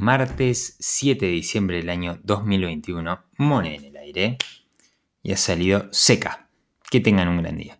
martes 7 de diciembre del año 2021. Mone en el aire. Y ha salido seca. Que tengan un gran día.